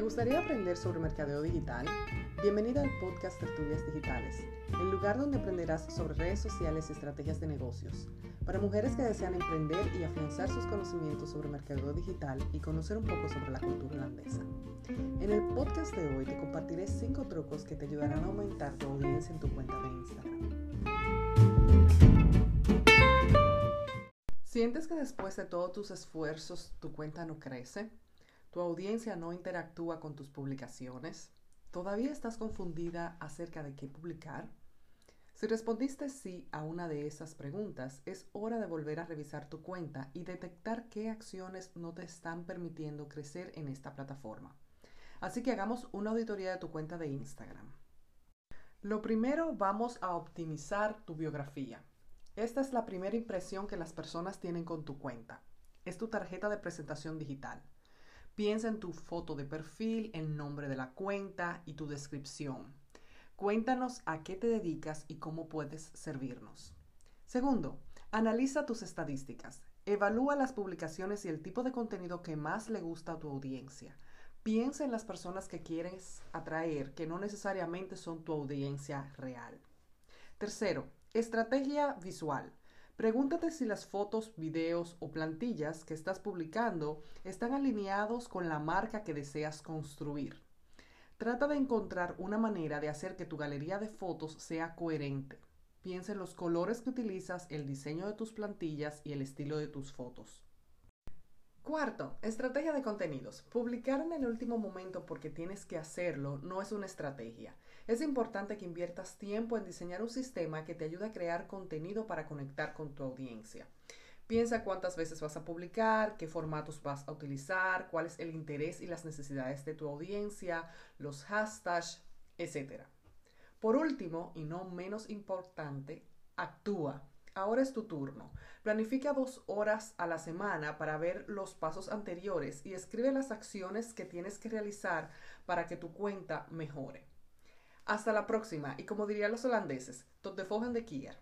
gustaría aprender sobre mercadeo digital? Bienvenida al podcast Tertulias Digitales, el lugar donde aprenderás sobre redes sociales y estrategias de negocios, para mujeres que desean emprender y afianzar sus conocimientos sobre mercadeo digital y conocer un poco sobre la cultura holandesa. En el podcast de hoy te compartiré 5 trucos que te ayudarán a aumentar tu audiencia en tu cuenta de Instagram. ¿Sientes que después de todos tus esfuerzos tu cuenta no crece? ¿Tu audiencia no interactúa con tus publicaciones? ¿Todavía estás confundida acerca de qué publicar? Si respondiste sí a una de esas preguntas, es hora de volver a revisar tu cuenta y detectar qué acciones no te están permitiendo crecer en esta plataforma. Así que hagamos una auditoría de tu cuenta de Instagram. Lo primero, vamos a optimizar tu biografía. Esta es la primera impresión que las personas tienen con tu cuenta. Es tu tarjeta de presentación digital. Piensa en tu foto de perfil, el nombre de la cuenta y tu descripción. Cuéntanos a qué te dedicas y cómo puedes servirnos. Segundo, analiza tus estadísticas. Evalúa las publicaciones y el tipo de contenido que más le gusta a tu audiencia. Piensa en las personas que quieres atraer, que no necesariamente son tu audiencia real. Tercero, estrategia visual. Pregúntate si las fotos, videos o plantillas que estás publicando están alineados con la marca que deseas construir. Trata de encontrar una manera de hacer que tu galería de fotos sea coherente. Piensa en los colores que utilizas, el diseño de tus plantillas y el estilo de tus fotos. Cuarto, estrategia de contenidos. Publicar en el último momento porque tienes que hacerlo no es una estrategia. Es importante que inviertas tiempo en diseñar un sistema que te ayude a crear contenido para conectar con tu audiencia. Piensa cuántas veces vas a publicar, qué formatos vas a utilizar, cuál es el interés y las necesidades de tu audiencia, los hashtags, etc. Por último, y no menos importante, actúa. Ahora es tu turno. Planifica dos horas a la semana para ver los pasos anteriores y escribe las acciones que tienes que realizar para que tu cuenta mejore. Hasta la próxima y como dirían los holandeses, tot de volgende keer.